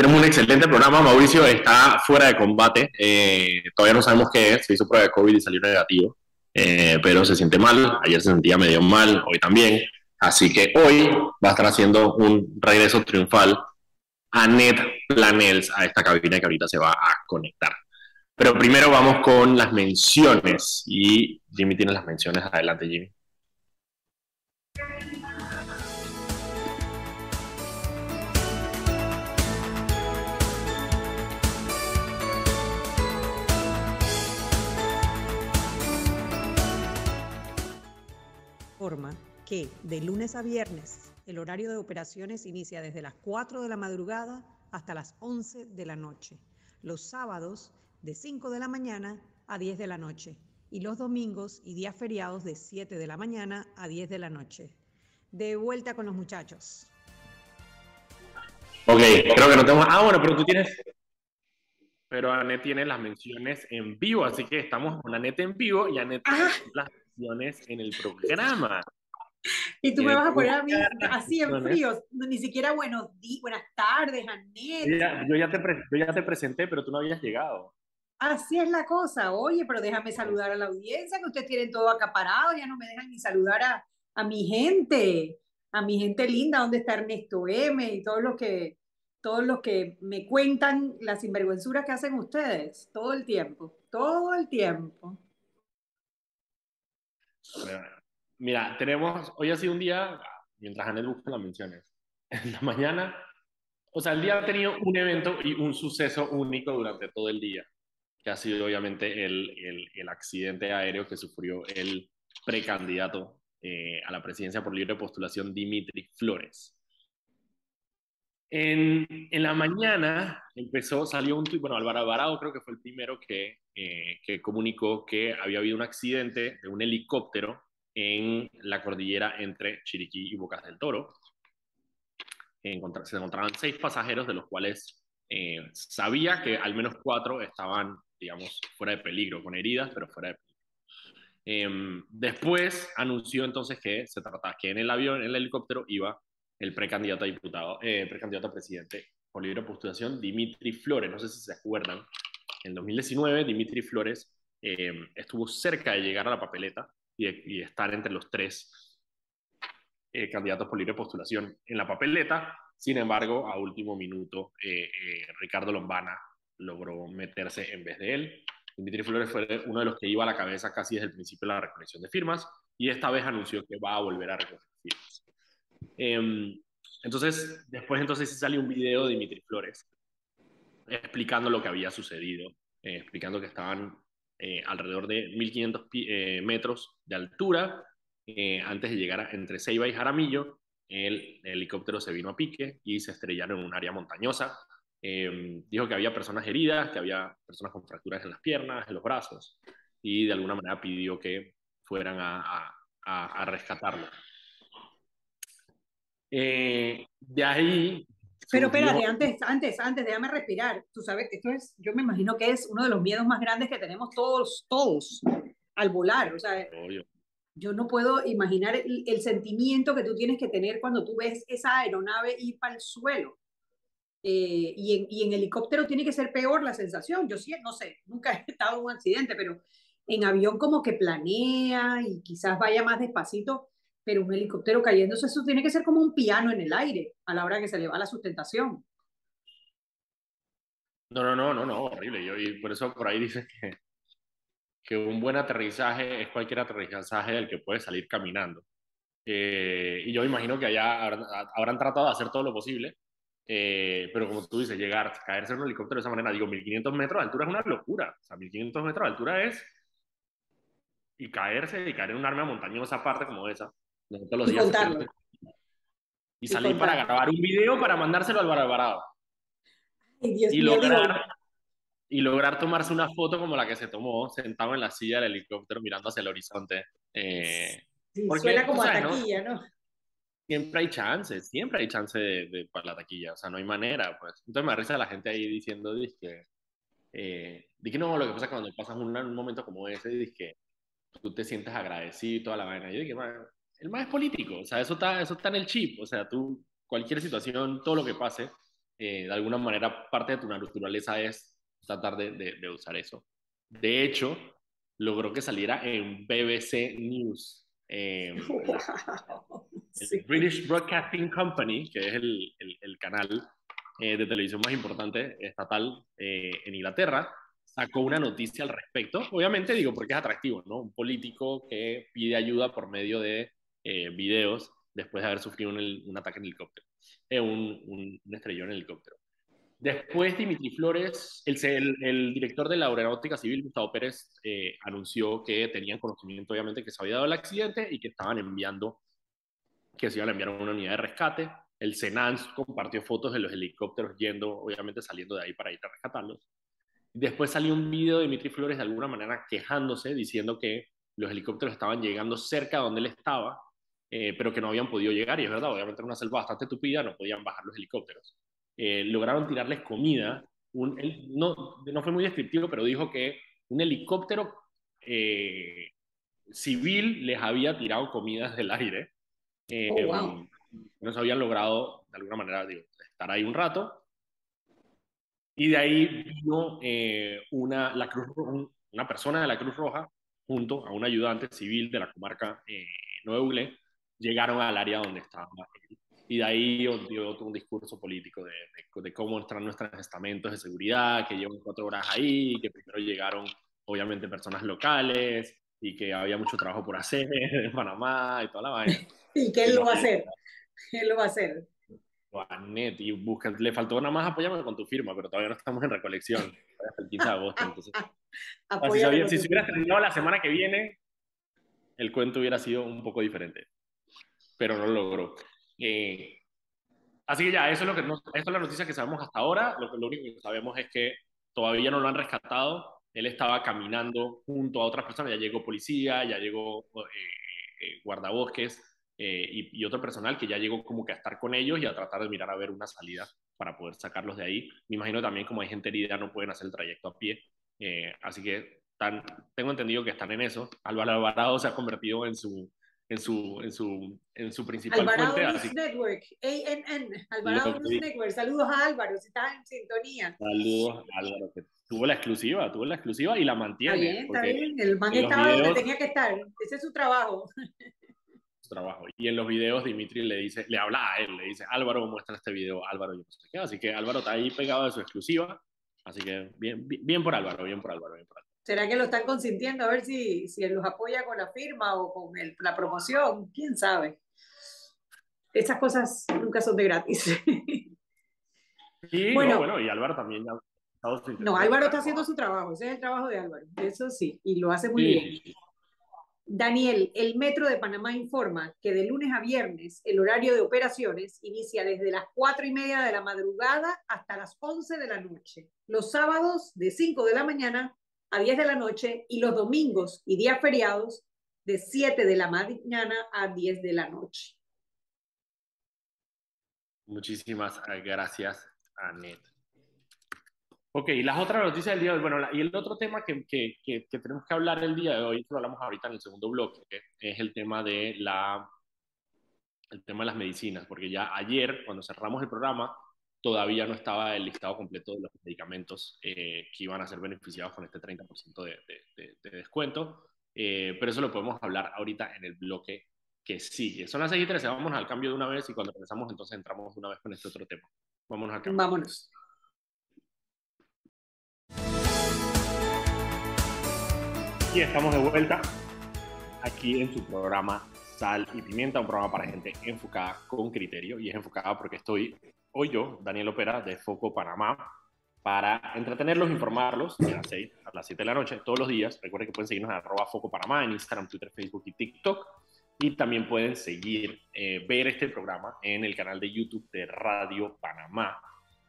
tenemos un excelente programa. Mauricio está fuera de combate. Eh, todavía no sabemos qué es. Se hizo prueba de COVID y salió negativo. Eh, pero se siente mal. Ayer se sentía medio mal, hoy también. Así que hoy va a estar haciendo un regreso triunfal a Net Planels, a esta cabina que ahorita se va a conectar. Pero primero vamos con las menciones. Y Jimmy tiene las menciones. Adelante, Jimmy. Forma que de lunes a viernes el horario de operaciones inicia desde las 4 de la madrugada hasta las 11 de la noche. Los sábados de 5 de la mañana a 10 de la noche y los domingos y días feriados de 7 de la mañana a 10 de la noche. De vuelta con los muchachos. Ok, creo que no tengo... Ah, bueno, pero tú tienes... Pero Anet tiene las menciones en vivo, así que estamos con Anet en vivo y Anet tiene las en el programa. Y tú me vas a poner a mí así en frío, ni siquiera buenos días, buenas tardes, Anet. Yo ya, te yo ya te presenté, pero tú no habías llegado. Así es la cosa. Oye, pero déjame saludar a la audiencia, que ustedes tienen todo acaparado, ya no me dejan ni saludar a, a mi gente, a mi gente linda, donde está Ernesto M y todos los que, todos los que me cuentan las sinvergüenzuras que hacen ustedes, todo el tiempo, todo el tiempo. Mira, tenemos, hoy ha sido un día, mientras Anet busca las menciones, en la mañana, o sea, el día ha tenido un evento y un suceso único durante todo el día, que ha sido obviamente el, el, el accidente aéreo que sufrió el precandidato eh, a la presidencia por libre postulación, Dimitri Flores. En, la mañana empezó, salió un tuit, bueno, Álvaro Alvarado creo que fue el primero que, eh, que comunicó que había habido un accidente de un helicóptero en la cordillera entre Chiriquí y Bocas del Toro. se encontraban seis pasajeros, de los cuales eh, sabía que al menos cuatro estaban, digamos, fuera de peligro, con heridas, pero fuera de peligro. Eh, después anunció entonces que se trataba que en el avión, en el helicóptero, iba el precandidato a diputado, eh, precandidato a presidente por libre postulación, Dimitri Flores. No sé si se acuerdan. En 2019, Dimitri Flores eh, estuvo cerca de llegar a la papeleta y, estar entre los tres eh, candidatos por libre postulación en la papeleta. Sin embargo, a último minuto, eh, eh, Ricardo Lombana logró meterse en vez de él. Dimitri Flores fue uno de los que iba a la cabeza casi desde el principio de la recolección de firmas y esta vez anunció que va a volver a recoger firmas. Em, entonces, después entonces salió un video de Dimitri Flores explicando lo que había sucedido, explicando que estaban eh, alrededor de 1.500 eh, metros de altura. Eh, antes de llegar entre Ceiba y Jaramillo, el, helicóptero se vino a pique y se estrellaron en un área montañosa. dijo que había personas heridas, que había personas con fracturas en las piernas, en los brazos, y de alguna manera pidió que fueran a, a, a rescatarlo. De ahí pero espérate, antes, antes, antes, déjame respirar. Tú sabes, esto es, yo me imagino que es uno de los miedos más grandes que tenemos todos, todos, al volar. O sea, yo no puedo imaginar el, sentimiento que tú tienes que tener cuando tú ves esa aeronave ir para el suelo. Eh, y, en, y en helicóptero tiene que ser peor la sensación. Yo sí, no sé, nunca he estado en un accidente, pero en avión como que planea y quizás vaya más despacito pero un helicóptero cayéndose, eso tiene que ser como un piano en el aire a la hora que se le va la sustentación. No, no, no, no, no, horrible. Yo, y por eso por ahí dices que, que un buen aterrizaje es cualquier aterrizaje del que puede salir caminando. Eh, y yo imagino que allá habrán, tratado de hacer todo lo posible, eh, pero como tú dices, llegar, caerse en un helicóptero de esa manera, digo, 1500 metros de altura es una locura. O sea, 1500 metros de altura es. Y caerse y caer en un arma montañosa aparte como esa, y contarlo. Y, salí para grabar un video para mandárselo al Alvarado. y, lograr, y lograr tomarse una foto como la que se tomó, sentado en la silla del helicóptero mirando hacia el horizonte. Eh, suena como a taquilla, ¿no? Siempre hay chance, siempre hay chance de, para la taquilla, o sea, no hay manera, pues. Entonces me risa la gente ahí diciendo, que eh, que no, lo que pasa es que cuando pasas un, un momento como ese, que tú te sientes agradecido y toda la vaina. Yo dije, el más es político, o sea, eso está, eso está en el chip, o sea, tú, cualquier situación, todo lo que pase, eh, de alguna manera parte de tu naturaleza es tratar de, de, usar eso. De hecho, logró que saliera en BBC News. Eh, el British Broadcasting Company, que es el, el, canal eh, de televisión más importante estatal en Inglaterra, sacó una noticia al respecto. Obviamente digo porque es atractivo, ¿no? Un político que pide ayuda por medio de eh, videos después de haber sufrido un, ataque en helicóptero, eh, un, un, estrellón en helicóptero. Después, Dimitri Flores, el, director de la Aeronáutica Civil, Gustavo Pérez, eh, anunció que tenían conocimiento, obviamente, que se había dado el accidente y que estaban enviando, que se iban a enviar una unidad de rescate. El Senans compartió fotos de los helicópteros yendo, obviamente, saliendo de ahí para ir a rescatarlos. Después salió un video de Dimitri Flores de alguna manera quejándose, diciendo que los helicópteros estaban llegando cerca de donde él estaba, eh, pero que no habían podido llegar. Y es verdad, obviamente era una selva bastante tupida, no podían bajar los helicópteros. Eh, lograron tirarles comida. no, no fue muy descriptivo, pero dijo que un helicóptero eh, civil les había tirado comidas del aire. Oh, wow. No se habían logrado, de alguna manera, estar ahí un rato. Y de ahí vino eh, una, la Cruz, una persona de la Cruz Roja junto a un ayudante civil de la comarca eh, Nuevo llegaron al área donde estaba Y de ahí dio un discurso político de, de, cómo están nuestros estamentos de seguridad, que llevan cuatro horas ahí, que primero llegaron obviamente personas locales y que había mucho trabajo por hacer en Panamá y toda la vaina. ¿Y qué él lo va a hacer? Él lo va a hacer? Juanet, y busca, le faltó nada más apoyarme con tu firma, pero todavía no estamos en recolección, hasta el 15 de agosto. Entonces, si, se hubiera terminado la semana que viene, el cuento hubiera sido un poco diferente, pero no lo logró. Eh, así que ya, eso es, lo que esto es la noticia que sabemos hasta ahora. Lo, lo único que sabemos es que todavía no lo han rescatado. Él estaba caminando junto a otras personas, ya llegó policía, ya llegó eh, eh, guardabosques, y, otro personal que ya llegó como que a estar con ellos y a tratar de mirar a ver una salida para poder sacarlos de ahí. Me imagino también como hay gente herida no pueden hacer el trayecto a pie, así que tan, tengo entendido que están en eso. Álvaro Alvarado se ha convertido en su en su, en su, en su principal Alvarado News Network, ANN, Alvarado News Network. Saludos a Álvaro, si estás en sintonía. Saludos a Álvaro, que tuvo la exclusiva, tuvo la exclusiva y la mantiene. Está bien, está bien. El man estaba donde tenía que estar. Ese es su trabajo. trabajo. Y en los videos Dimitri le dice, le habla a él, le dice, Álvaro, muestra este video, Álvaro, yo no sé qué. Así que Álvaro está ahí pegado de su exclusiva. Así que bien, bien, por Álvaro, bien por Álvaro, bien por Álvaro. ¿Será que lo están consintiendo a ver si, si los apoya con la firma o con el, la promoción? ¿Quién sabe? Esas cosas nunca son de gratis. Sí, bueno, bueno, y Álvaro también ya no, Álvaro está haciendo su trabajo, ese es el trabajo de Álvaro, eso sí, y lo hace muy bien. Daniel, el Metro de Panamá informa que de lunes a viernes el horario de operaciones inicia desde las 4 y media de la madrugada hasta las 11 de la noche. Los sábados de 5 de la mañana a 10 de la noche y los domingos y días feriados de 7 de la mañana a 10 de la noche. Muchísimas gracias, Anet. Ok, las otras noticias del día de hoy, bueno, y el otro tema que, que, que, tenemos que hablar el día de hoy, lo hablamos ahorita en el segundo bloque, es el tema de la el tema de las medicinas, porque ya ayer, cuando cerramos el programa, todavía no estaba el listado completo de los medicamentos eh, que iban a ser beneficiados con este 30% de, de, de, descuento, eh, pero eso lo podemos hablar ahorita en el bloque que sigue. Son las 6 y 13, vámonos al cambio de una vez y cuando regresamos entonces entramos de una vez con este otro tema. Vámonos al cambio. Vámonos. Y estamos de vuelta aquí en su programa Sal y Pimienta, un programa para gente enfocada con criterio. Y es enfocada porque estoy hoy yo, Daniel Opera, de Foco Panamá, para entretenerlos, informarlos a las 6, a las 7 de la noche, todos los días. Recuerden que pueden seguirnos en Foco Panamá en Instagram, Twitter, Facebook y TikTok. Y también pueden seguir, eh, ver este programa en el canal de YouTube de Radio Panamá.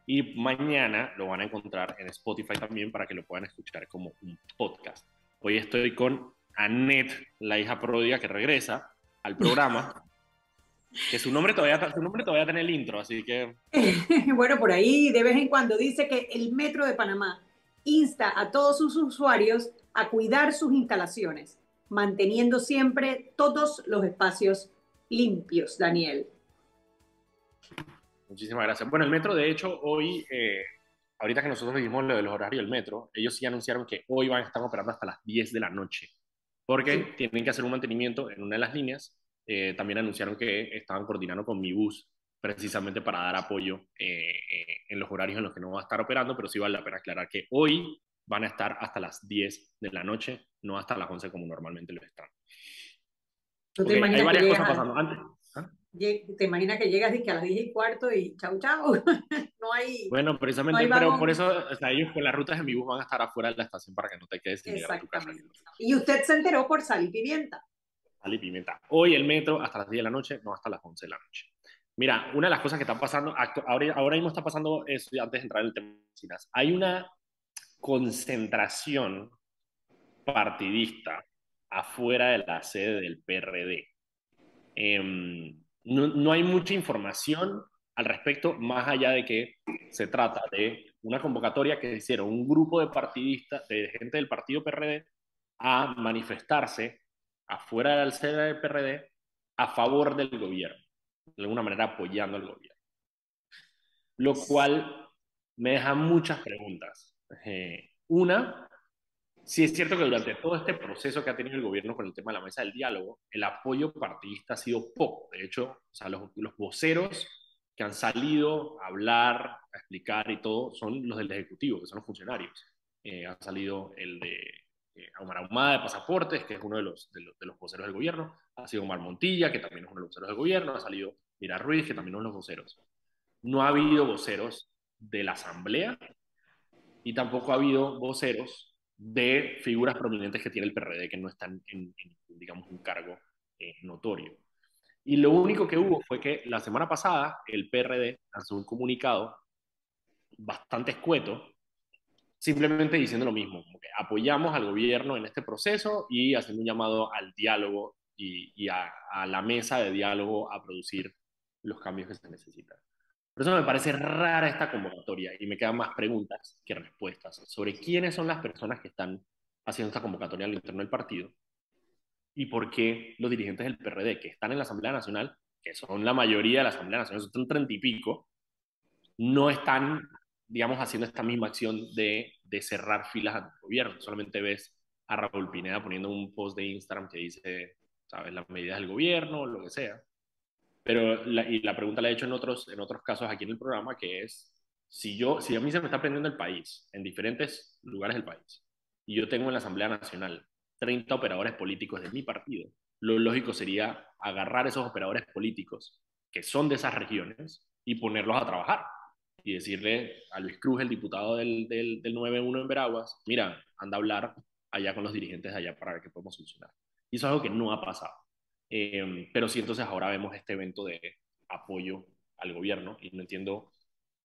Y mañana lo van a encontrar en Spotify también para que lo puedan escuchar como un podcast. Hoy estoy con Annette, la hija pródiga que regresa al programa. Que su nombre todavía, su nombre todavía tiene el intro, así que... bueno, por ahí de vez en cuando dice que el Metro de Panamá insta a todos sus usuarios a cuidar sus instalaciones, manteniendo siempre todos los espacios limpios, Daniel. Muchísimas gracias. Bueno, el metro, de hecho, hoy, eh, ahorita que nosotros vimos lo de los horarios del metro, ellos sí anunciaron que hoy van a estar operando hasta las 10 de la noche, porque tienen que hacer un mantenimiento en una de las líneas. Eh, también anunciaron que estaban coordinando con mi bus precisamente para dar apoyo eh, en los horarios en los que no va a estar operando, pero sí vale la pena aclarar que hoy van a estar hasta las 10 de la noche, no hasta las 11 como normalmente lo están. hay varias cosas pasando. Antes, ¿ah? ¿Te imaginas que llegas y que a las 10 y cuarto y chau, chau? no hay. Bueno, precisamente, pero por eso, o sea, ellos con las rutas en mi bus van a estar afuera de la estación para que no te quedes sin llegar a tu casa. Y usted se enteró por sal y pimienta. Sal y. Hoy el metro hasta las 10 de la noche, no hasta las 11 de la noche. Mira, una de las cosas que están pasando, ahora, ahora mismo está pasando, es, antes de entrar en el tema de hay una concentración partidista afuera de la sede del PRD. Em, no, hay mucha información al respecto, más allá de que se trata de una convocatoria que hicieron un grupo de partidistas, de gente del partido PRD, a manifestarse afuera de la sede del PRD a favor del gobierno, de alguna manera apoyando al gobierno. Lo cual me deja muchas preguntas. Eh, una, sí es cierto que durante todo este proceso que ha tenido el gobierno con el tema de la mesa del diálogo, el apoyo partidista ha sido poco. De hecho, o sea, los, los voceros que han salido a hablar, a explicar y todo, son los del Ejecutivo, que son los funcionarios. Eh, ha salido el de eh, Omar Ahumada de Pasaportes, que es uno de los, de los, de, los, voceros del gobierno, ha sido Omar Montilla, que también es uno de los voceros del gobierno, ha salido Mira Ruiz, que también es uno de los voceros. No ha habido voceros de la Asamblea y tampoco ha habido voceros de figuras prominentes que tiene el PRD que no están en, digamos, un cargo eh, notorio. Y lo único que hubo fue que la semana pasada el PRD lanzó un comunicado bastante escueto, simplemente diciendo lo mismo, apoyamos al gobierno en este proceso y haciendo un llamado al diálogo y, y a, a la mesa de diálogo a producir los cambios que se necesitan. Por eso me parece rara esta convocatoria y me quedan más preguntas que respuestas sobre quiénes son las personas que están haciendo esta convocatoria al interno del partido y por qué los dirigentes del PRD que están en la Asamblea Nacional, que son la mayoría de la Asamblea Nacional, son treinta y pico, no están, digamos, haciendo esta misma acción de, de cerrar filas al gobierno. Solamente ves a Raúl Pineda poniendo un post de Instagram que dice, sabes, las medidas del gobierno, lo que sea. Pero la, y la pregunta la he hecho en otros, en otros casos aquí en el programa, que es, si, yo, si a mí se me está prendiendo el país, en diferentes lugares del país, y yo tengo en la Asamblea Nacional 30 operadores políticos de mi partido, lo lógico sería agarrar esos operadores políticos que son de esas regiones y ponerlos a trabajar y decirle a Luis Cruz, el diputado del, del, del 9-1 en Veraguas, mira, anda a hablar allá con los dirigentes de allá para ver qué podemos solucionar. Y eso es algo que no ha pasado. Em, pero sí, entonces ahora vemos este evento de apoyo al gobierno y no entiendo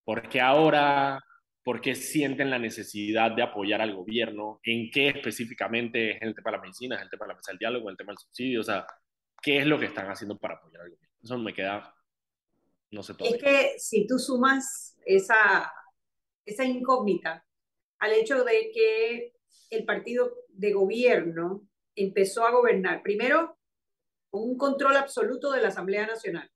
por qué ahora, por qué sienten la necesidad de apoyar al gobierno, en qué específicamente es el tema de la medicina, es el tema de la mesa del diálogo, el tema del subsidio, o sea, qué es lo que están haciendo para apoyar al gobierno. Eso me queda, no sé todo. Es que si tú sumas esa, esa incógnita al hecho de que el partido de gobierno empezó a gobernar, primero un control absoluto de la Asamblea Nacional,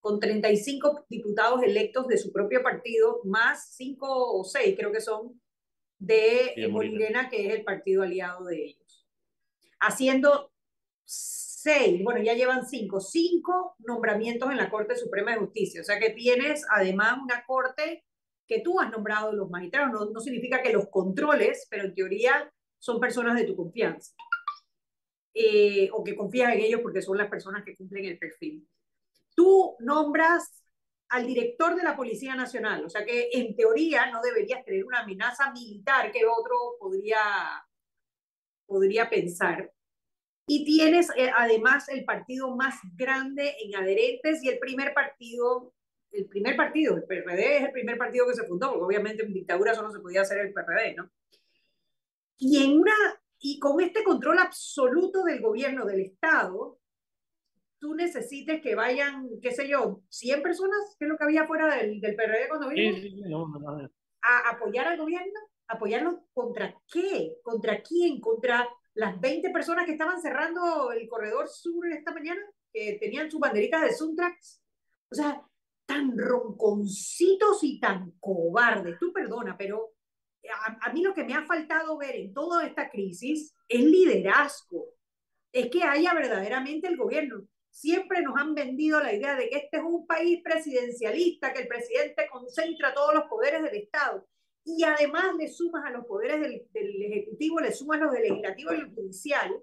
con 35 diputados electos de su propio partido, más 5 o 6 creo que son de Molirena, que es el partido aliado de ellos. Haciendo 6, bueno, ya llevan 5, 5 nombramientos en la Corte Suprema de Justicia. O sea que tienes además una corte que tú has nombrado los magistrados. No, no significa que los controles, pero en teoría son personas de tu confianza. Eh, o que confías en ellos porque son las personas que cumplen el perfil. Tú nombras al director de la Policía Nacional, o sea que en teoría no deberías tener una amenaza militar que otro podría, podría pensar. Y tienes eh, además el partido más grande en adherentes y el primer partido, el primer partido, el PRD es el primer partido que se fundó, porque obviamente en dictadura solo se podía hacer el PRD, ¿no? Y en una y con este control absoluto del gobierno, del Estado, tú necesites que vayan, qué sé yo, 100 personas, que es lo que había fuera del, del PRD cuando vino, a apoyar al gobierno, apoyarlo contra qué, contra quién, contra las 20 personas que estaban cerrando el corredor sur esta mañana, que tenían sus banderitas de Suntrax. O sea, tan ronconcitos y tan cobardes. Tú perdona, pero a, a, mí lo que me ha faltado ver en toda esta crisis es liderazgo. Es que haya verdaderamente el gobierno. Siempre nos han vendido la idea de que este es un país presidencialista, que el presidente concentra todos los poderes del Estado. Y además le sumas a los poderes del, del Ejecutivo, le sumas los del Legislativo y el Judicial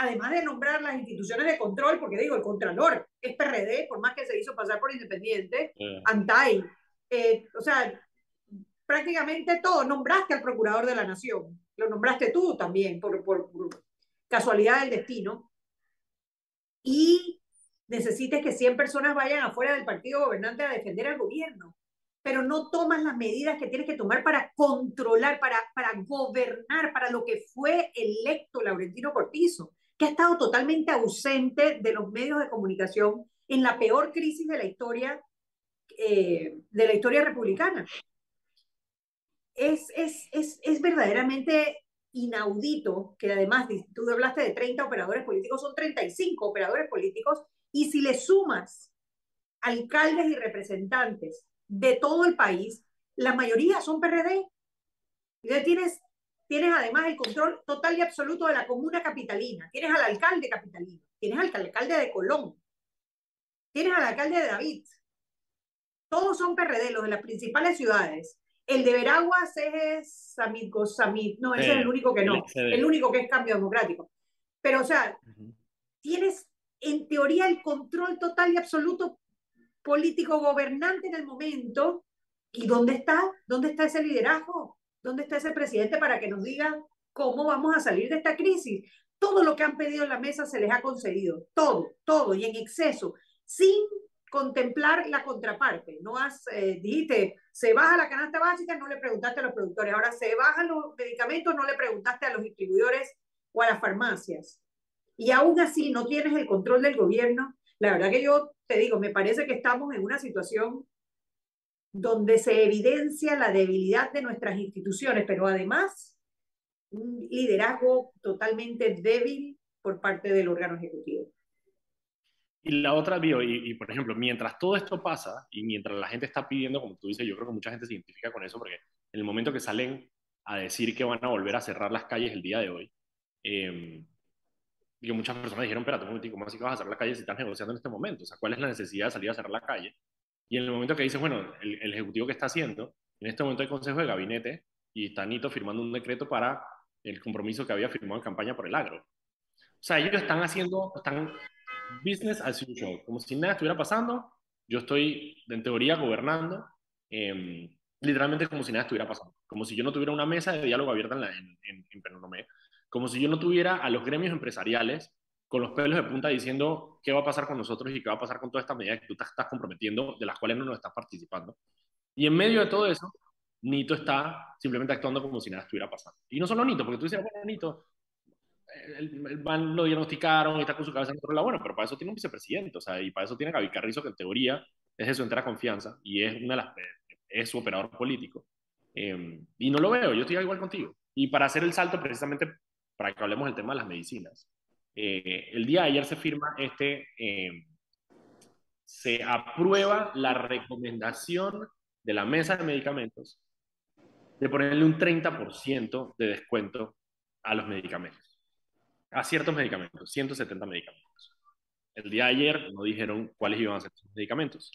además de nombrar las instituciones de control, porque digo, el Contralor es PRD, por más que se hizo pasar por independiente, ANTAI, eh, o sea, prácticamente todo, nombraste al Procurador de la Nación, lo nombraste tú también, por, por, casualidad del destino, y necesites que 100 personas vayan afuera del partido gobernante a defender al gobierno, pero no tomas las medidas que tienes que tomar para controlar, para, para gobernar, para lo que fue electo Laurentino Cortizo que ha estado totalmente ausente de los medios de comunicación en la peor crisis de la historia, eh, de la historia republicana. Es, es, es, es verdaderamente inaudito que además tú hablaste de 30 operadores políticos, son 35 operadores políticos, y si le sumas alcaldes y representantes de todo el país, la mayoría son PRD. Y tienes tienes además el control total y absoluto de la comuna capitalina, tienes al alcalde capitalino, tienes al alcalde de Colón, tienes al alcalde de David. Todos son PRD, los de las principales ciudades. El de Veraguas es Samit Samit, no, ese es el único que no, el único que es cambio democrático. Pero, o sea, tienes en teoría el control total y absoluto político gobernante en el momento. ¿Y dónde está? ¿Dónde está ese liderazgo? ¿Dónde está ese presidente para que nos diga cómo vamos a salir de esta crisis? Todo lo que han pedido en la mesa se les ha concedido, todo, todo, y en exceso, sin contemplar la contraparte. No has, eh, dijiste, se baja la canasta básica, no le preguntaste a los productores. Ahora se bajan los medicamentos, no le preguntaste a los distribuidores o a las farmacias. Y aún así no tienes el control del gobierno. La verdad que yo te digo, me parece que estamos en una situación donde se evidencia la debilidad de nuestras instituciones, pero además un liderazgo totalmente débil por parte del órgano ejecutivo. Y la otra, Bio, y, por ejemplo, mientras todo esto pasa y mientras la gente está pidiendo, como tú dices, yo creo que mucha gente se identifica con eso, porque en el momento que salen a decir que van a volver a cerrar las calles el día de hoy, eh, muchas personas dijeron, espérate un momentico, ¿cómo así que vas a cerrar las calles si estás negociando en este momento? O sea, ¿cuál es la necesidad de salir a cerrar la calle? Y en el momento que dice, bueno, el, el, Ejecutivo que está haciendo, en este momento hay Consejo de Gabinete y está Nito firmando un decreto para el compromiso que había firmado en campaña por el agro. O sea, ellos están haciendo, están business as usual, como si nada estuviera pasando. Yo estoy, en teoría, gobernando, eh, literalmente como si nada estuviera pasando. Como si yo no tuviera una mesa de diálogo abierta en, la, en, en Como si yo no tuviera a los gremios empresariales con los pelos de punta diciendo qué va a pasar con nosotros y qué va a pasar con todas estas medidas que tú te estás comprometiendo, de las cuales no nos estás participando. Y en medio de todo eso, Nito está simplemente actuando como si nada estuviera pasando. Y no solo Nito, porque tú dices, bueno, Nito, el, el lo diagnosticaron y está con su cabeza en otro lado. Bueno, pero para eso tiene un vicepresidente, o sea, y para eso tiene a Gaby Carrizo, que en teoría es de su entera confianza y es, una de las, es su operador político. Eh, y no lo veo, yo estoy igual contigo. Y para hacer el salto, precisamente para que hablemos del tema de las medicinas, eh, el día de ayer se firma este, eh, se aprueba la recomendación de la mesa de medicamentos de ponerle un 30% de descuento a los medicamentos, a ciertos medicamentos, 170 medicamentos. El día de ayer no dijeron cuáles iban a ser esos medicamentos.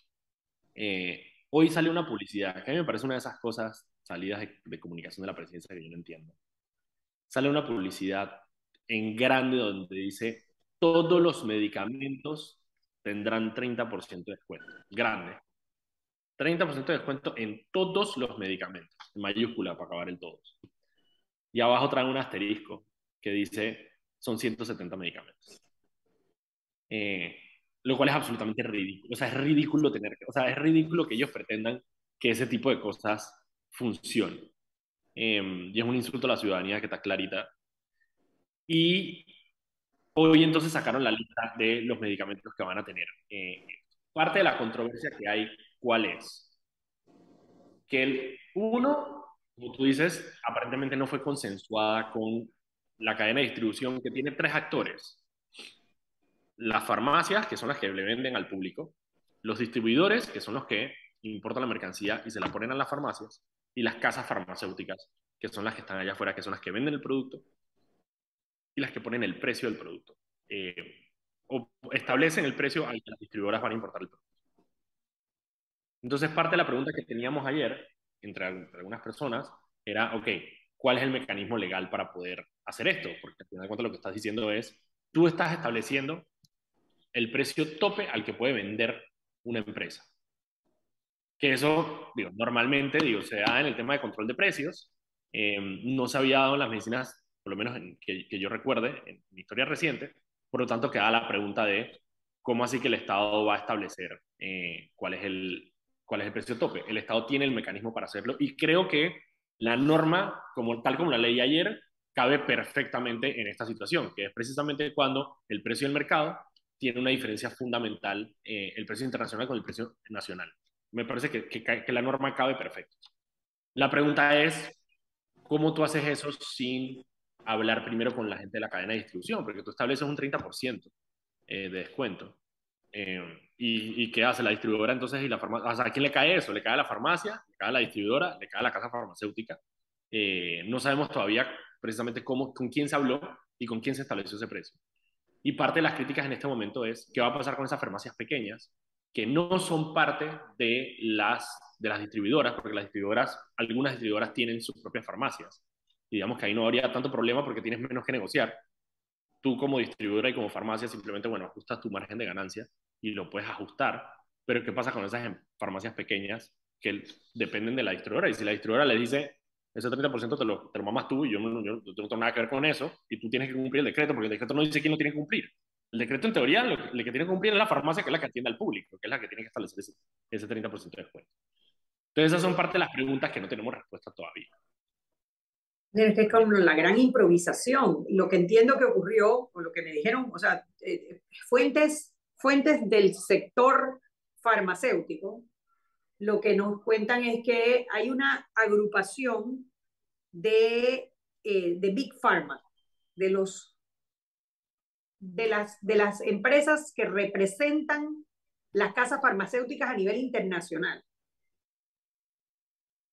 Eh, hoy sale una publicidad, que a mí me parece una de esas cosas salidas de, de comunicación de la presidencia que yo no entiendo. Sale una publicidad en grande donde dice todos los medicamentos tendrán 30% de descuento. Grande. 30% de descuento en todos los medicamentos, en mayúscula para acabar el todos. Y abajo trae un asterisco que dice son 170 medicamentos. Eh, lo cual es absolutamente ridículo. O sea, es ridículo tener, o sea, es ridículo que ellos pretendan que ese tipo de cosas funcionen. Eh, y es un insulto a la ciudadanía que está clarita y hoy entonces sacaron la lista de los medicamentos que van a tener. Eh, parte de la controversia que hay, ¿cuál es? Que el uno, como tú dices, aparentemente no fue consensuada con la cadena de distribución que tiene tres actores. Las farmacias, que son las que le venden al público, los distribuidores, que son los que importan la mercancía y se la ponen a las farmacias, y las casas farmacéuticas, que son las que están allá afuera, que son las que venden el producto y las que ponen el precio del producto. Eh, o establecen el precio al que las distribuidoras van a importar el producto. Entonces, parte de la pregunta que teníamos ayer entre, algunas personas era, ok, ¿cuál es el mecanismo legal para poder hacer esto? Porque al final de cuentas lo que estás diciendo es, tú estás estableciendo el precio tope al que puede vender una empresa. Que eso, digo, normalmente, digo, se da en el tema de control de precios. Eh, no se había dado en las medicinas, por lo menos en, que, yo recuerde, en mi historia reciente. Por lo tanto, queda la pregunta de cómo así que el Estado va a establecer eh, cuál, es el, cuál es el precio tope. El Estado tiene el mecanismo para hacerlo y creo que la norma, como, tal como la leí ayer, cabe perfectamente en esta situación, que es precisamente cuando el precio del mercado tiene una diferencia fundamental, eh, el precio internacional con el precio nacional. Me parece que, que, la norma cabe perfecto. La pregunta es, ¿cómo tú haces eso sin hablar primero con la gente de la cadena de distribución? Porque tú estableces un 30% eh, de descuento. Eh, y, y, qué hace la distribuidora entonces? y la farmacia? ¿A quién le cae eso? ¿Le cae a la farmacia? ¿Le cae a la distribuidora? ¿Le cae a la casa farmacéutica? no sabemos todavía precisamente cómo, con quién se habló y con quién se estableció ese precio. Y parte de las críticas en este momento es qué va a pasar con esas farmacias pequeñas que no son parte de las, de las distribuidoras, porque las distribuidoras, algunas distribuidoras tienen sus propias farmacias. Y digamos que ahí no habría tanto problema porque tienes menos que negociar. Tú como distribuidora y como farmacia simplemente, bueno, ajustas tu margen de ganancia y lo puedes ajustar. Pero ¿qué pasa con esas farmacias pequeñas que dependen de la distribuidora? Y si la distribuidora le dice, ese 30% te lo, te lo mamas tú y yo no, yo, no tengo nada que ver con eso y tú tienes que cumplir el decreto porque el decreto no dice quién lo tiene que cumplir. El decreto en teoría lo, que tiene que cumplir es la farmacia que es la que atiende al público, que es la que tiene que establecer ese, ese 30% de descuento. Entonces esas son parte de las preguntas que no tenemos respuesta todavía. Es como la gran improvisación. Lo que entiendo que ocurrió, o lo que me dijeron, o sea, eh, fuentes, fuentes del sector farmacéutico lo que nos cuentan es que hay una agrupación de, eh, de Big Pharma, de, los, de, las, de las empresas que representan las casas farmacéuticas a nivel internacional.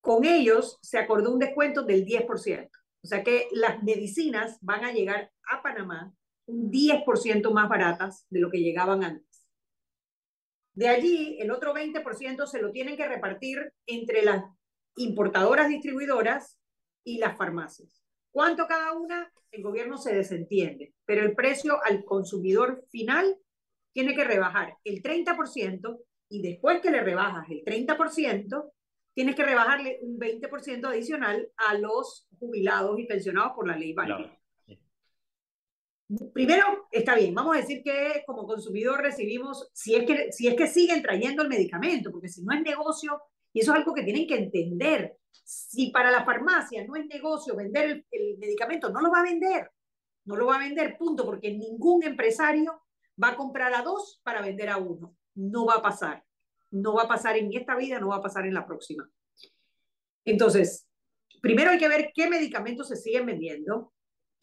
Con ellos se acordó un descuento del 10%. O sea que las medicinas van a llegar a Panamá un 10% más baratas de lo que llegaban antes. De allí, el otro 20% se lo tienen que repartir entre las importadoras distribuidoras y las farmacias. ¿Cuánto cada una? El gobierno se desentiende, pero el precio al consumidor final tiene que rebajar el 30% y después que le rebajas el 30%, tienes que rebajarle un 20% adicional a los jubilados y pensionados por la ley primero, está bien, vamos a decir que como consumidor recibimos, si es, que, si es que siguen trayendo el medicamento, porque si no es negocio, y eso es algo que tienen que entender, si para la farmacia no es negocio vender el, medicamento, no lo va a vender, no lo va a vender, punto, porque ningún empresario va a comprar a dos para vender a uno. No va a pasar. No va a pasar en esta vida, no va a pasar en la próxima. Entonces, primero hay que ver qué medicamentos se siguen vendiendo,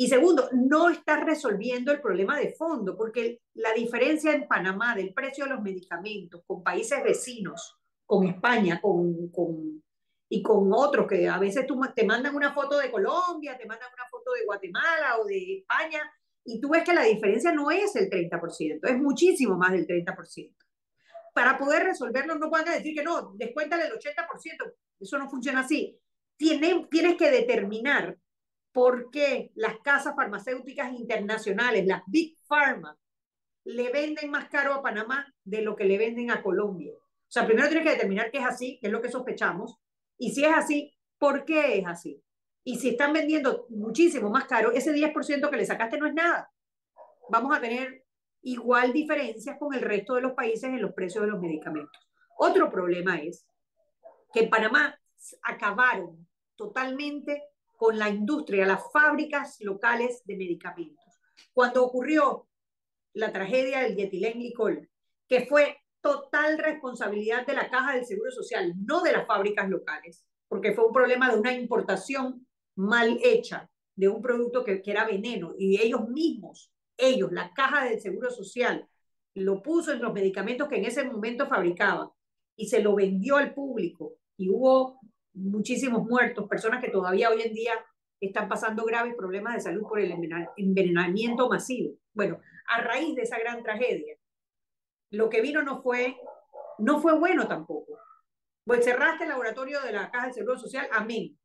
y segundo, no está resolviendo el problema de fondo, porque la diferencia en Panamá del precio de los medicamentos con países vecinos, con España, con, con, y con otros, que a veces tú, te mandan una foto de Colombia, te mandan una foto de Guatemala o de España, y tú ves que la diferencia no es el 30%, es muchísimo más del 30%. Para poder resolverlo no pueden decir que no, descuéntale el 80%, eso no funciona así. Tienes, tienes que determinar por qué las casas farmacéuticas internacionales, las Big Pharma, le venden más caro a Panamá de lo que le venden a Colombia. O sea, primero tienes que determinar que es así, que es lo que sospechamos, y si es así, ¿por qué es así? Y si están vendiendo muchísimo más caro, ese 10% que le sacaste no es nada. Vamos a tener igual diferencias con el resto de los países en los precios de los medicamentos. Otro problema es que en Panamá acabaron totalmente con la industria, las fábricas locales de medicamentos. Cuando ocurrió la tragedia del dietilenglicol, que fue total responsabilidad de la Caja del Seguro Social, no de las fábricas locales, porque fue un problema de una importación mal hecha de un producto que, era veneno y ellos mismos, ellos, la Caja del Seguro Social, lo puso en los medicamentos que en ese momento fabricaba y se lo vendió al público y hubo muchísimos muertos, personas que todavía hoy en día están pasando graves problemas de salud por el envenenamiento masivo. Bueno, a raíz de esa gran tragedia, lo que vino no fue, no fue bueno tampoco. Pues cerraste el laboratorio de la Caja del Seguro Social, amén.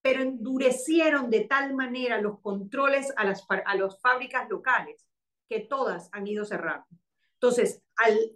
Pero endurecieron de tal manera los controles a las, a las fábricas locales que todas han ido cerrando. Entonces,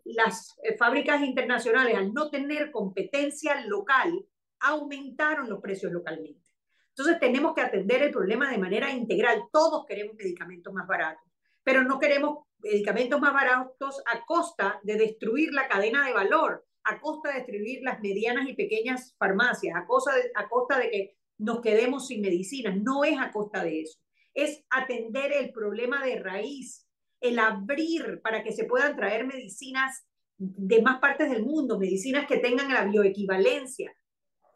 las eh, fábricas internacionales, al no tener competencia local, aumentaron los precios localmente. Entonces, tenemos que atender el problema de manera integral. Todos queremos medicamentos más baratos, pero no queremos medicamentos más baratos a costa de destruir la cadena de valor, a costa de destruir las medianas y pequeñas farmacias, a, costa de, a costa de que nos quedemos sin medicinas. No es a costa de eso. Es atender el problema de raíz, el abrir para que se puedan traer medicinas de más partes del mundo, medicinas que tengan la bioequivalencia,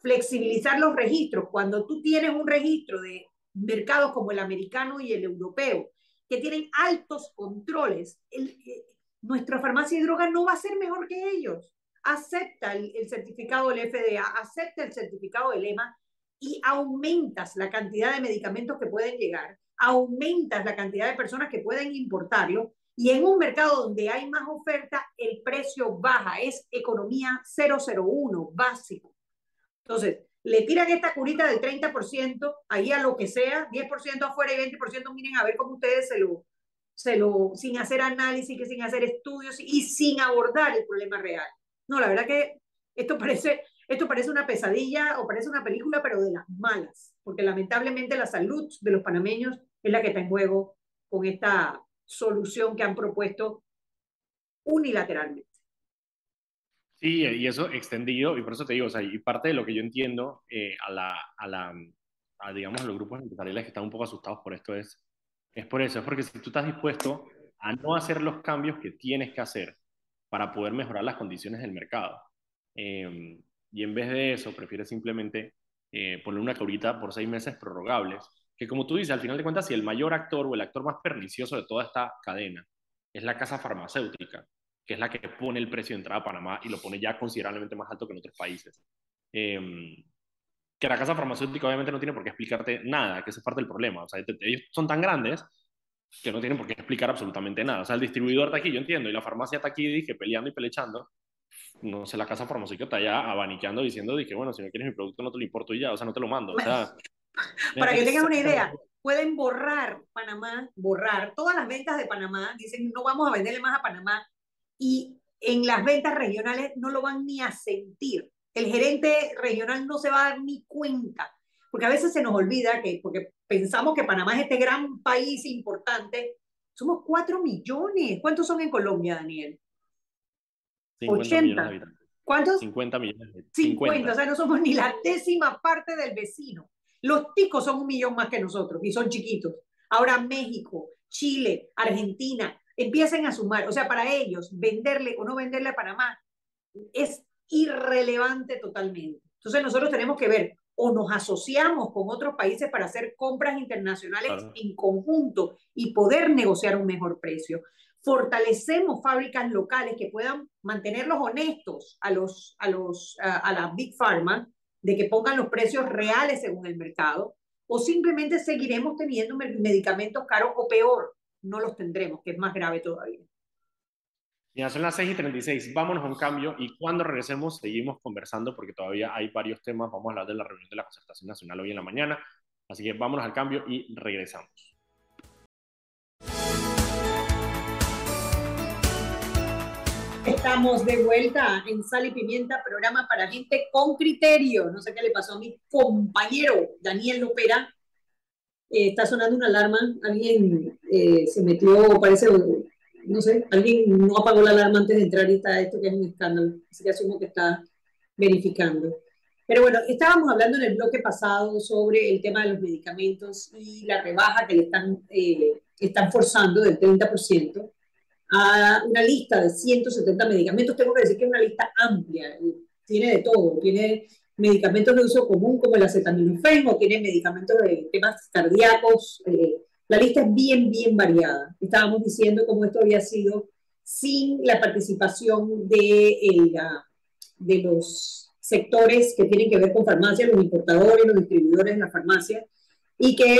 flexibilizar los registros. Cuando tú tienes un registro de mercados como el americano y el europeo, que tienen altos controles, el, eh, nuestra farmacia de drogas no va a ser mejor que ellos. Acepta el, el, certificado del FDA, acepta el certificado del EMA y aumentas la cantidad de medicamentos que pueden llegar, aumentas la cantidad de personas que pueden importarlo y en un mercado donde hay más oferta, el precio baja, es economía 001, básico. Entonces, le tiran esta curita del 30%, ahí a lo que sea, 10% afuera y 20%, miren a ver cómo ustedes se lo, se lo, sin hacer análisis, sin hacer estudios y sin abordar el problema real. No, la verdad que esto parece, esto parece una pesadilla o parece una película, pero de las malas, porque lamentablemente la salud de los panameños es la que está en juego con esta solución que han propuesto unilateralmente. Sí, y eso extendido, y por eso te digo, o sea, y parte de lo que yo entiendo eh, a la, a la a, digamos, a los grupos empresariales que están un poco asustados por esto es, es por eso, es porque si tú estás dispuesto a no hacer los cambios que tienes que hacer para poder mejorar las condiciones del mercado, em, y en vez de eso prefieres simplemente eh, poner una caurita por seis meses prorrogables, que como tú dices, al final de cuentas, si el mayor actor o el actor más pernicioso de toda esta cadena es la casa farmacéutica, que es la que pone el precio de entrada a Panamá y lo pone ya considerablemente más alto que en otros países. Em, que la casa farmacéutica obviamente no tiene por qué explicarte nada, que esa es parte del problema. O sea, ellos son tan grandes que no tienen por qué explicar absolutamente nada. O sea, el distribuidor está aquí, yo entiendo, y la farmacia está aquí, dije, peleando y pelechando. No sé, la casa farmacéutica está ya abaniqueando diciendo, dije, bueno, si no quieres mi producto no te lo importo y ya, o sea, no te lo mando. O sea, Para que tengas una idea, pueden borrar Panamá, borrar todas las ventas de Panamá, dicen, no vamos a venderle más a Panamá, y en las ventas regionales no lo van ni a sentir. El gerente regional no se va a dar ni cuenta, porque a veces se nos olvida que, porque pensamos que Panamá es este gran país importante, somos 4 millones. ¿Cuántos son en Colombia, Daniel? 80. ¿Cuántos? 50 millones. 50. o sea, no somos ni la décima parte del vecino. Los ticos son un millón más que nosotros y son chiquitos. Ahora México, Chile, Argentina, empiecen a sumar. O sea, para ellos, venderle o no venderle a Panamá es irrelevante totalmente. Entonces nosotros tenemos que ver o nos asociamos con otros países para hacer compras internacionales en conjunto y poder negociar un mejor precio. Fortalecemos fábricas locales que puedan mantenerlos honestos a, los, a, los, a, a la Big Pharma, de que pongan los precios reales según el mercado, o simplemente seguiremos teniendo medicamentos caros o peor, no los tendremos, que es más grave todavía. Ya son las 6 y 36, vámonos a un cambio y cuando regresemos seguimos conversando porque todavía hay varios temas, vamos a hablar de la reunión de la concertación nacional hoy en la mañana, así que vámonos al cambio y regresamos. Estamos de vuelta en Sal y Pimienta, programa para gente con criterio. No sé qué le pasó a mi compañero Daniel Lopera, eh, está sonando una alarma, alguien eh, se metió, parece, no sé, alguien no apagó la alarma antes de entrar y está esto que es un escándalo, así que asumo que está verificando. Pero bueno, estábamos hablando en el bloque pasado sobre el tema de los medicamentos y la rebaja que le están, eh, están forzando del 30% a una lista de 170 medicamentos. Tengo que decir que es una lista amplia, tiene de todo, tiene medicamentos de uso común como el acetaminofén o tiene medicamentos de temas cardíacos, eh, La lista es bien, bien variada. Estábamos diciendo cómo esto había sido sin la participación de, de los sectores que tienen que ver con farmacia, los importadores, los distribuidores de la farmacia, y que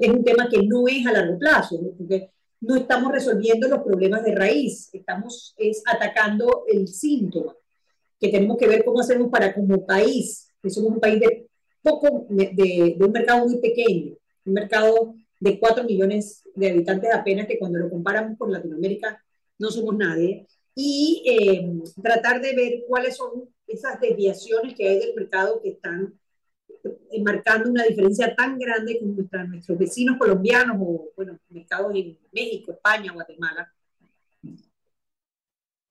es un tema que no es a largo plazo, porque no estamos resolviendo los problemas de raíz, estamos es, atacando el síntoma, que tenemos que ver cómo hacemos para como país, que somos un país de poco, de, de un mercado muy pequeño, un mercado de 4 millones de habitantes apenas, que cuando lo comparamos con Latinoamérica no somos nadie, y eh, tratar de ver cuáles son esas desviaciones que hay del mercado que están marcando una diferencia tan grande con nuestros vecinos colombianos o, bueno, mercados en México, España, Guatemala.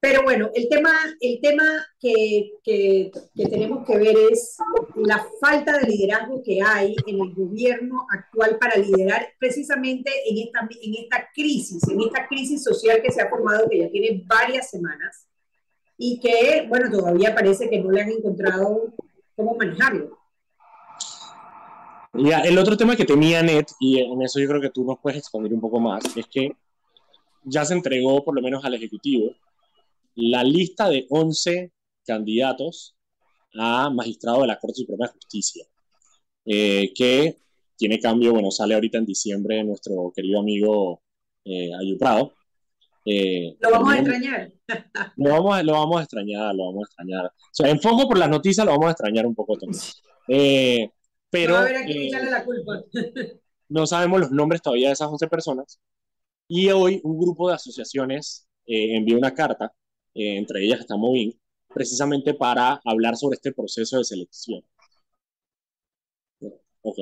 Pero bueno, el tema, el tema que, que, tenemos que ver es la falta de liderazgo que hay en el gobierno actual para liderar precisamente en esta, en esta crisis, en esta crisis social que se ha formado, que ya tiene varias semanas y que, bueno, todavía parece que no le han encontrado cómo manejarlo. Mira, el otro tema que tenía Net, y en eso yo creo que tú nos puedes expandir un poco más, es que ya se entregó por lo menos al Ejecutivo la lista de 11 candidatos a magistrado de la Corte Suprema de Justicia, eh, que tiene cambio, bueno, sale ahorita en diciembre nuestro querido amigo eh, Ayuprado. Eh, lo vamos a extrañar. Lo vamos, lo vamos a extrañar, lo vamos a extrañar. O sea, en foco por las noticias lo vamos a extrañar un poco también. Eh, pero no, la culpa. no sabemos los nombres todavía de esas 11 personas. Y hoy un grupo de asociaciones envió una carta eh, entre ellas está Movin, precisamente para hablar sobre este proceso de selección. Ok.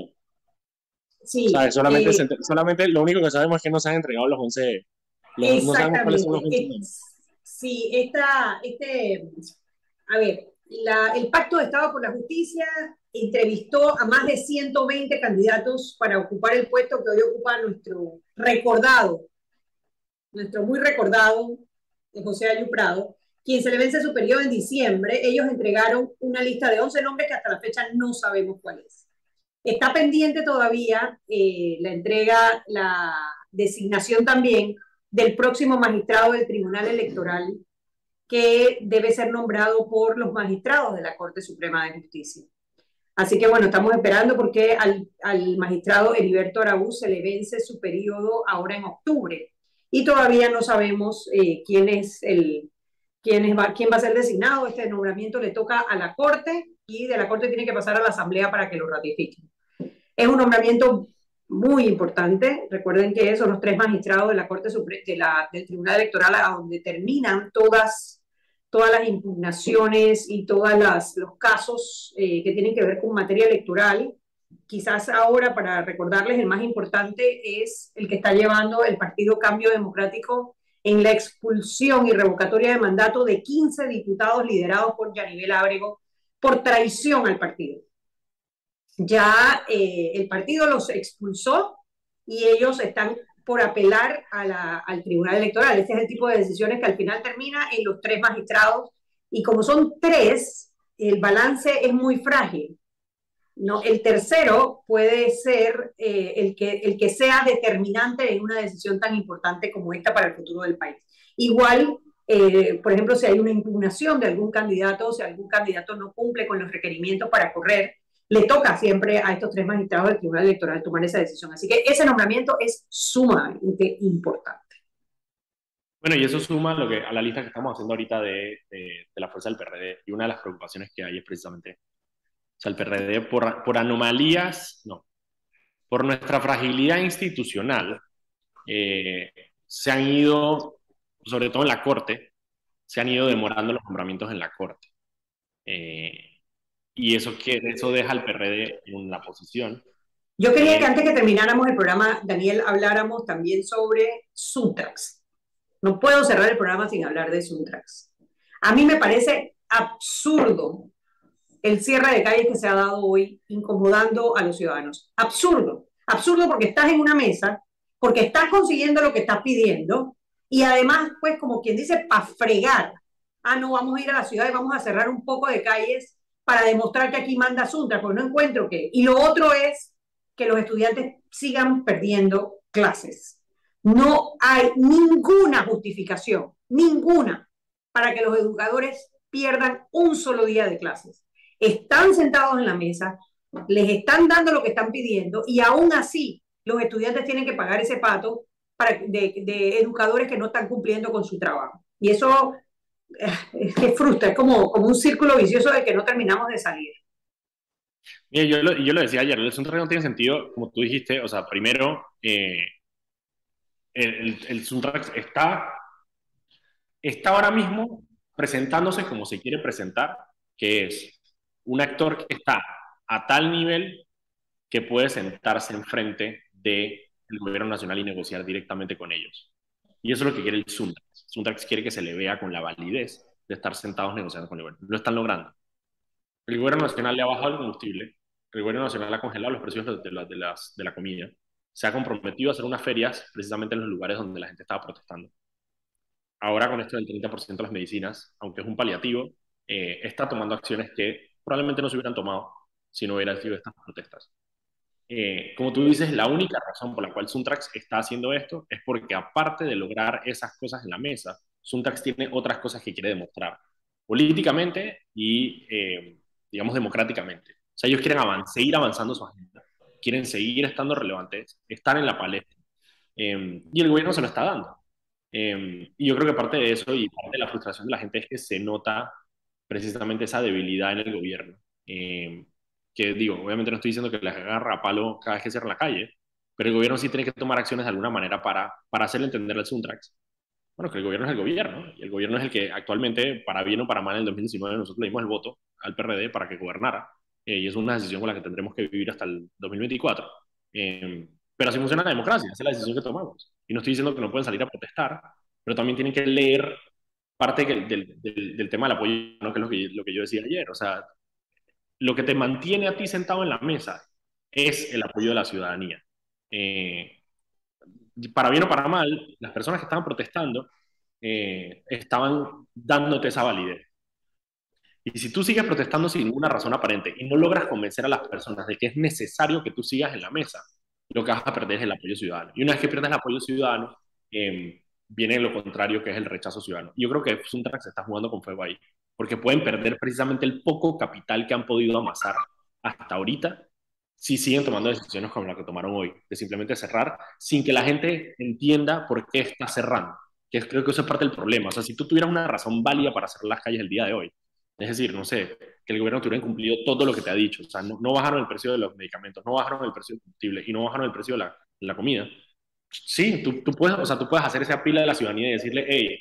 Sí, solamente, eh, solamente lo único que sabemos es que no se han entregado los 11. Los, no sabemos cuáles son los 11. Sí, esta, este, a ver, la, el Pacto de Estado por la Justicia entrevistó a más de 120 candidatos para ocupar el puesto que hoy ocupa nuestro recordado, nuestro muy recordado de José Ayu Prado, quien se le vence su periodo en diciembre, ellos entregaron una lista de 11 nombres que hasta la fecha no sabemos cuál es. Está pendiente todavía eh, la entrega, la designación también del próximo magistrado del Tribunal Electoral que debe ser nombrado por los magistrados de la Corte Suprema de Justicia. Así que bueno, estamos esperando porque al, al magistrado Heriberto Araúz se le vence su periodo ahora en octubre y todavía no sabemos eh, quién es el quién, va, quién va a ser designado. Este nombramiento le toca a la Corte y de la Corte tiene que pasar a la Asamblea para que lo ratifiquen. Es un nombramiento muy importante. Recuerden que son los tres magistrados de la Corte de la, del Tribunal Electoral a donde terminan todas, todas las impugnaciones y todos los casos eh, que tienen que ver con materia electoral quizás ahora para recordarles el más importante es el que está llevando el Partido Cambio Democrático en la expulsión y revocatoria de mandato de 15 diputados liderados por Yanivel Ábrego por traición al partido. Ya eh, el partido los expulsó y ellos están por apelar al Tribunal Electoral. Este es el tipo de decisiones que al final termina en los tres magistrados y como son tres, el balance es muy frágil no, el tercero puede ser eh, el, que, el que sea determinante en una decisión tan importante como esta para el futuro del país. Igual, eh, por ejemplo, si hay una impugnación de algún candidato, si algún candidato no cumple con los requerimientos para correr, le toca siempre a estos tres magistrados del Tribunal Electoral tomar esa decisión. Así que ese nombramiento es sumamente importante. Bueno, y eso suma lo que, a la lista que estamos haciendo ahorita de, de la fuerza del PRD. Y una de las preocupaciones que hay es precisamente o sea, el PRD por, por anomalías, no, por nuestra fragilidad institucional, eh, se han ido, sobre todo en la Corte, se han ido demorando los nombramientos en la Corte. Eh, y eso, que, eso deja al PRD en la posición. Yo quería que antes que termináramos el programa, Daniel, habláramos también sobre Suntrax. No puedo cerrar el programa sin hablar de Suntrax. A mí me parece absurdo el cierre de calles que se ha dado hoy incomodando a los ciudadanos. Absurdo, absurdo porque estás en una mesa, porque estás consiguiendo lo que estás pidiendo y además, pues como quien dice, para fregar. Ah, no, vamos a ir a la ciudad y vamos a cerrar un poco de calles para demostrar que aquí manda Suntra, porque no encuentro que. Y lo otro es que los estudiantes sigan perdiendo clases. No hay ninguna justificación, ninguna, para que los educadores pierdan un solo día de clases. Están sentados en la mesa, les están dando lo que están pidiendo y aún así los estudiantes tienen que pagar ese pato de, educadores que no están cumpliendo con su trabajo. Y eso eh, es que frustra, es como, como un círculo vicioso de que no terminamos de salir. Mira, yo lo, yo lo decía ayer, el Suntrax no tiene sentido, como tú dijiste, o sea, primero, eh, el, el Suntrax está, está ahora mismo presentándose como se quiere presentar, que es un actor que está a tal nivel que puede sentarse enfrente del gobierno nacional y negociar directamente con ellos. Y eso es lo que quiere el Suntrax. Suntrax quiere que se le vea con la validez de estar sentados negociando con el gobierno. Lo están logrando. El gobierno nacional le ha bajado el combustible, el gobierno nacional ha congelado los precios de la, las, de la comida, se ha comprometido a hacer unas ferias precisamente en los lugares donde la gente estaba protestando. Ahora con esto del 30% de las medicinas, aunque es un paliativo, eh, está tomando acciones que probablemente no se hubieran tomado si no hubieran sido estas protestas. Eh, como tú dices, la única razón por la cual Suntrax está haciendo esto es porque aparte de lograr esas cosas en la mesa, Suntrax tiene otras cosas que quiere demostrar, políticamente y eh, digamos, democráticamente. O sea, ellos quieren seguir avanzando su agenda, quieren seguir estando relevantes, estar en la palestra. Em, y el gobierno se lo está dando. Em, y yo creo que parte de eso y parte de la frustración de la gente es que se nota precisamente esa debilidad en el gobierno. Em, que digo, obviamente no estoy diciendo que les agarra a palo cada vez que cierra la calle, pero el gobierno sí tiene que tomar acciones de alguna manera para, para hacerle entender al Suntrax bueno, que el gobierno es el gobierno, y el gobierno es el que actualmente, para bien o para mal, en el 2019 nosotros le dimos el voto al PRD para que gobernara, eh, y es una decisión con la que tendremos que vivir hasta el 2024. Em, pero así funciona la democracia, esa es la decisión que tomamos. Y no estoy diciendo que no pueden salir a protestar, pero también tienen que leer parte del, tema del apoyo, ¿no? que es lo que, yo decía ayer. O sea, lo que te mantiene a ti sentado en la mesa es el apoyo de la ciudadanía. Eh, para bien o para mal, las personas que estaban protestando eh, estaban dándote esa validez. Y si tú sigues protestando sin ninguna razón aparente y no logras convencer a las personas de que es necesario que tú sigas en la mesa, lo que vas a perder es el apoyo ciudadano. Y una vez que pierdes el apoyo ciudadano, eh, viene lo contrario, que es el rechazo ciudadano. Yo creo que Suntrax se está jugando con fuego ahí, porque pueden perder precisamente el poco capital que han podido amasar hasta ahorita si siguen tomando decisiones como la que tomaron hoy, de simplemente cerrar sin que la gente entienda por qué está cerrando, que creo que eso es parte del problema. O sea, si tú tuvieras una razón válida para cerrar las calles el día de hoy, es decir, no sé, que el gobierno tuviera incumplido todo lo que te ha dicho, o sea, no, bajaron el precio de los medicamentos, no bajaron el precio del combustible y no bajaron el precio de la, la comida, sí, tú, tú, puedes, o sea, tú puedes hacer esa pila de la ciudadanía y decirle, hey,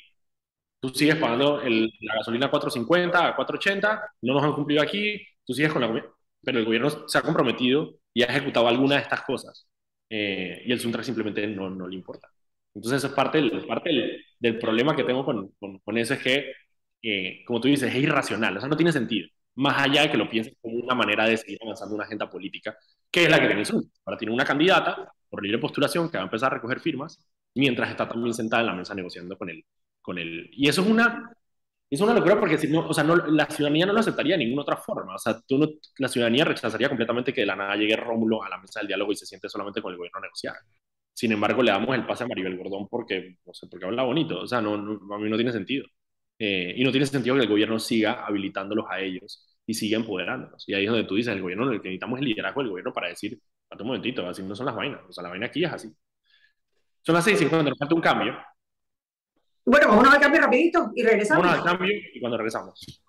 tú sigues pagando la gasolina a 4.50, a 4.80, no nos han cumplido aquí, tú sigues con la pero el gobierno se ha comprometido y ha ejecutado alguna de estas cosas. Eh, y el Suntra simplemente no, no, le importa. Entonces, eso es parte del, parte del, problema que tengo con, con, eso, es que, eh, como tú dices, es irracional, o sea, no tiene sentido. Más allá de que lo pienses como una manera de seguir avanzando una agenda política, que es la que tiene el Suntra. Ahora tiene una candidata por libre postulación que va a empezar a recoger firmas, mientras está también sentada en la mesa negociando con él. Con él. Y eso es una es una locura porque si no, o sea, no, la ciudadanía no lo aceptaría de ninguna otra forma. O sea, tú no, la ciudadanía rechazaría completamente que de la nada llegue Rómulo a la mesa del diálogo y se siente solamente con el gobierno a negociar. Sin embargo, le damos el pase a Maribel Gordón porque, no sé, porque habla bonito. O sea, no, a mí no tiene sentido. Eh, y no tiene sentido que el gobierno siga habilitándolos a ellos y siga empoderándolos. Y ahí es donde tú dices, el gobierno, lo que necesitamos es el liderazgo del gobierno para decir, un momentito, así no son las vainas. O sea, la vaina aquí es así. Son las 6.50, nos falta un cambio. Bueno, vamos a cambio rapidito y regresamos. Vamos al cambio y cuando regresamos.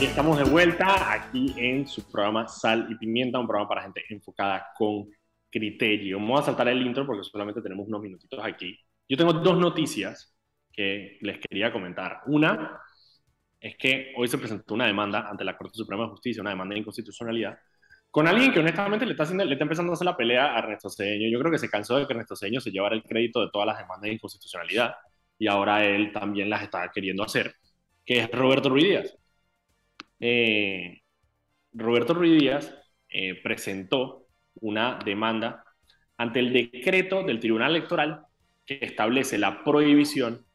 Y estamos de vuelta aquí en su programa Sal y Pimienta, un programa para gente enfocada con criterio. Vamos a saltar el intro porque solamente tenemos unos minutitos aquí. Yo tengo dos noticias que les quería comentar. Una es que hoy se presentó una demanda ante la Corte Suprema de Justicia, una demanda de inconstitucionalidad, con alguien que honestamente le está, haciendo, empezando a hacer la pelea a Ernesto Cedeño. Yo creo que se cansó de que Ernesto Cedeño se llevara el crédito de todas las demandas de inconstitucionalidad y ahora él también las está queriendo hacer, que es Roberto Ruiz Díaz. Eh, Roberto Ruiz Díaz eh, presentó una demanda ante el decreto del Tribunal Electoral que establece la prohibición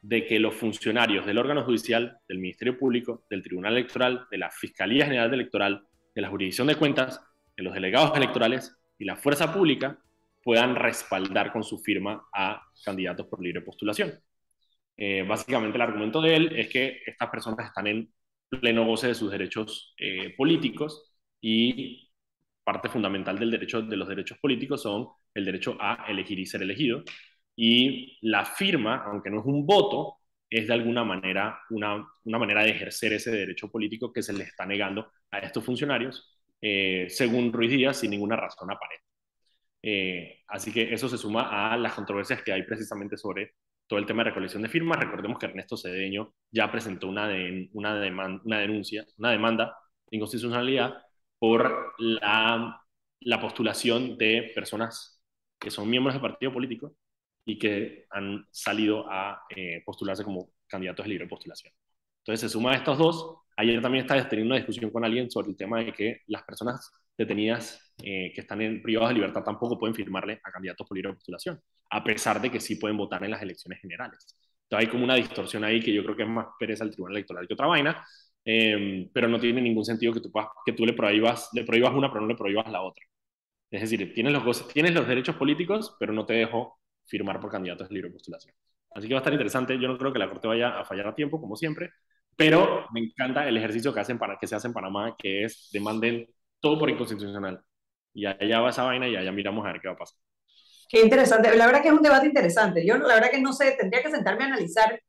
de que los funcionarios del órgano judicial, del Ministerio Público, del Tribunal Electoral, de la Fiscalía General Electoral, de la jurisdicción de cuentas, de los delegados electorales, y la fuerza pública puedan respaldar con su firma a candidatos por libre postulación. Eh, básicamente el argumento de él es que estas personas están en pleno goce de sus derechos eh, políticos y parte fundamental del derecho, de los derechos políticos son el derecho a elegir y ser elegido. Y la firma, aunque no es un voto, es de alguna manera una, una manera de ejercer ese derecho político que se le está negando a estos funcionarios, eh, según Ruiz Díaz, sin ninguna razón aparente. Eh, así que eso se suma a las controversias que hay precisamente sobre todo el tema de recolección de firmas. Recordemos que Ernesto Cedeño ya presentó una, de, una, una denuncia, una demanda de inconstitucionalidad por la, la postulación de personas que son miembros del partido político y que han salido a eh, postularse como candidatos de libre postulación. Entonces se suma a estos dos. Ayer también estaba teniendo una discusión con alguien sobre el tema de que las personas detenidas eh, que están en privados de libertad tampoco pueden firmarle a candidatos por libre postulación, a pesar de que sí pueden votar en las elecciones generales. Entonces hay como una distorsión ahí que yo creo que es más pereza al Tribunal Electoral que otra vaina, em, pero no tiene ningún sentido que tú, que tú le, prohíbas, le prohíbas una pero no le prohíbas la otra. Es decir, tienes los, tienes los derechos políticos, pero no te dejo firmar por candidatos de libre postulación. Así que va a estar interesante. Yo no creo que la Corte vaya a fallar a tiempo, como siempre, pero me encanta el ejercicio que, hacen para, que se hace en Panamá, que es demanden todo por inconstitucional. Y allá va esa vaina y allá miramos a ver qué va a pasar. Qué interesante. La verdad que es un debate interesante. Yo la verdad que no sé, tendría que sentarme a analizar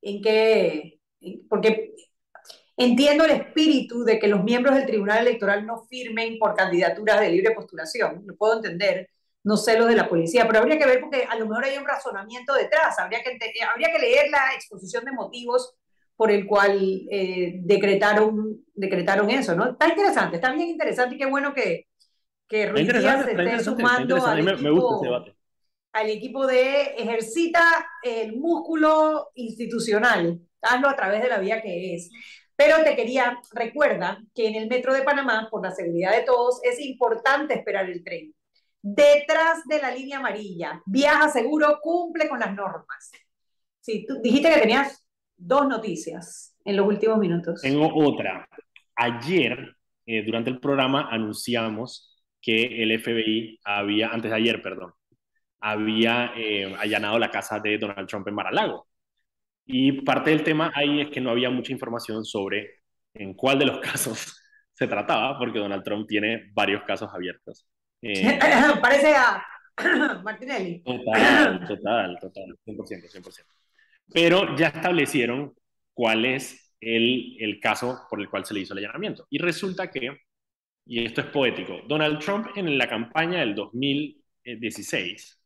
en qué, porque entiendo el espíritu de que los miembros del Tribunal Electoral no firmen por candidaturas de libre postulación. Lo puedo entender no sé lo de la policía, pero habría que ver porque a lo mejor hay un razonamiento detrás, habría que, habría que leer la exposición de motivos por el cual eh, decretaron, decretaron eso, ¿no? Está interesante, está bien interesante y qué bueno que, que Ruiz Díaz se esté sumando al, me, equipo, gusta ese debate. al equipo de ejercita el músculo institucional, hazlo a través de la vía que es. Pero te quería, recuerda que en el metro de Panamá, por la seguridad de todos, es importante esperar el tren detrás de la línea amarilla. Viaja seguro, cumple con las normas. Sí, tú dijiste que tenías dos noticias en los últimos minutos. Tengo otra. Ayer, eh, durante el programa, anunciamos que el FBI había, antes de ayer, perdón, había eh, allanado la casa de Donald Trump en Mar-a-Lago. Y parte del tema ahí es que no había mucha información sobre en cuál de los casos se trataba, porque Donald Trump tiene varios casos abiertos. Eh, Parece a Martinelli. Total, total, total, 100%, 100%. Pero ya establecieron cuál es el, el caso por el cual se le hizo el allanamiento. Y resulta que, y esto es poético, Donald Trump en la campaña del 2016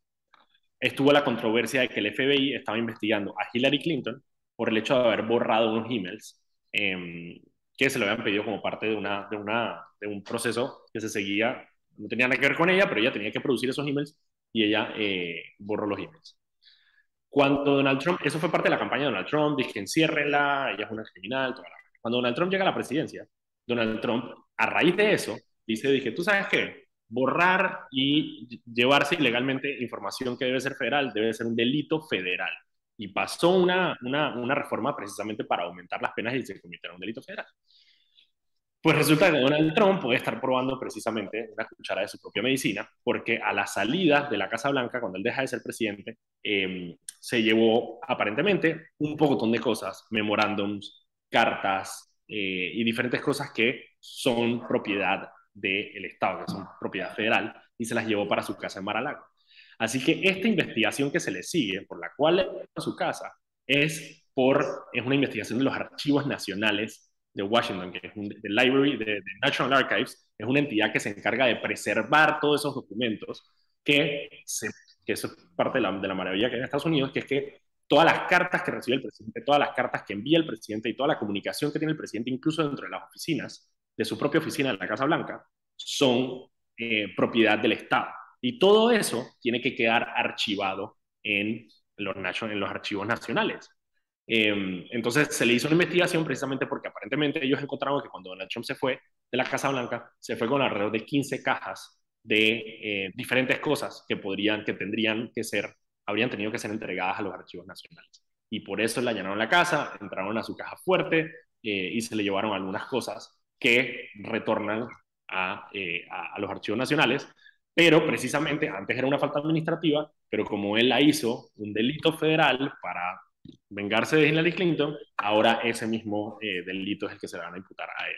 estuvo la controversia de que el FBI estaba investigando a Hillary Clinton por el hecho de haber borrado unos emails eh, que se lo habían pedido como parte de, una, de, una, de un proceso que se seguía no tenía nada que ver con ella, pero ella tenía que producir esos emails y ella eh, borró los emails. Cuando Donald Trump, eso fue parte de la campaña de Donald Trump, dije enciérrenla, ella es una criminal, toda la... Cuando Donald Trump llega a la presidencia, Donald Trump, a raíz de eso, dice, dije, ¿tú sabes qué? Borrar y llevarse ilegalmente información que debe ser federal debe ser un delito federal. Y pasó una, una, una reforma precisamente para aumentar las penas y se convirtiera en un delito federal. Pues resulta que Donald Trump puede estar probando precisamente una cuchara de su propia medicina, porque a la salida de la Casa Blanca, cuando él deja de ser presidente, em, se llevó aparentemente un pocotón de cosas, memorándums, cartas eh, y diferentes cosas que son propiedad del Estado, que son propiedad federal, y se las llevó para su casa en Mar-a-Lago. Así que esta investigación que se le sigue, por la cual a su casa, es, por, es una investigación de los archivos nacionales de Washington, que es un, de Library, de, National Archives, es una entidad que se encarga de preservar todos esos documentos, que, que eso es parte de la, de la maravilla que hay en Estados Unidos, que es que todas las cartas que recibe el presidente, todas las cartas que envía el presidente y toda la comunicación que tiene el presidente, incluso dentro de las oficinas, de su propia oficina en la Casa Blanca, son eh, propiedad del Estado. Y todo eso tiene que quedar archivado en los, en los archivos nacionales. Em, entonces se le hizo una investigación precisamente porque aparentemente ellos encontraron que cuando Donald Trump se fue de la Casa Blanca, se fue con alrededor de 15 cajas de eh, diferentes cosas que podrían, que tendrían que ser, habrían tenido que ser entregadas a los archivos nacionales. Y por eso le allanaron la casa, entraron a su caja fuerte eh, y se le llevaron algunas cosas que retornan a, eh, a, a los archivos nacionales pero precisamente antes era una falta administrativa, pero como él la hizo un delito federal para vengarse de Hillary Clinton, ahora ese mismo eh, delito es el que se le van a imputar a él.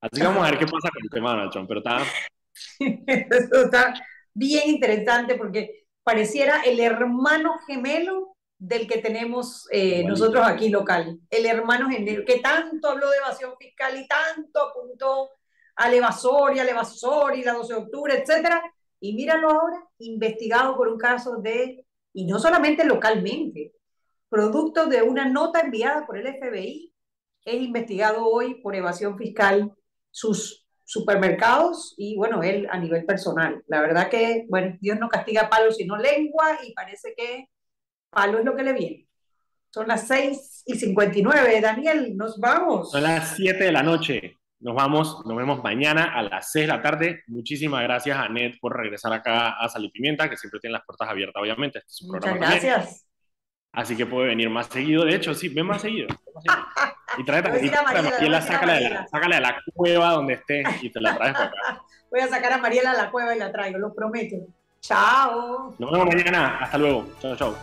Así que vamos a ver qué pasa con el tema de Donald Trump, pero está... Eso está bien interesante porque pareciera el hermano gemelo del que tenemos eh, nosotros aquí local, el hermano gemelo, que tanto habló de evasión fiscal y tanto apuntó al evasor y al evasor y la 12 de octubre, etcétera, y míralo ahora, investigado por un caso de, y no solamente localmente, producto de una nota enviada por el FBI, es investigado hoy por evasión fiscal sus supermercados y bueno, él a nivel personal. La verdad que, bueno, Dios no castiga palo sino lengua y parece que palo es lo que le viene. Son las 6 y 59, Daniel, nos vamos. Son las 7 de la noche. Nos vamos, nos vemos mañana a las 6 de la tarde. Muchísimas gracias a Ned por regresar acá a Sal y Pimienta, que siempre tiene las puertas abiertas, obviamente. Este Muchas gracias. Así que puede venir más seguido. De hecho, sí, ven más seguido. Y trae a Mariela, sácala, de la, sácala de la cueva donde esté y te la traes para acá. Voy a sacar a Mariela a la cueva y la traigo, lo prometo. Chao. Nos vemos mañana. Hasta luego. Chao, chao.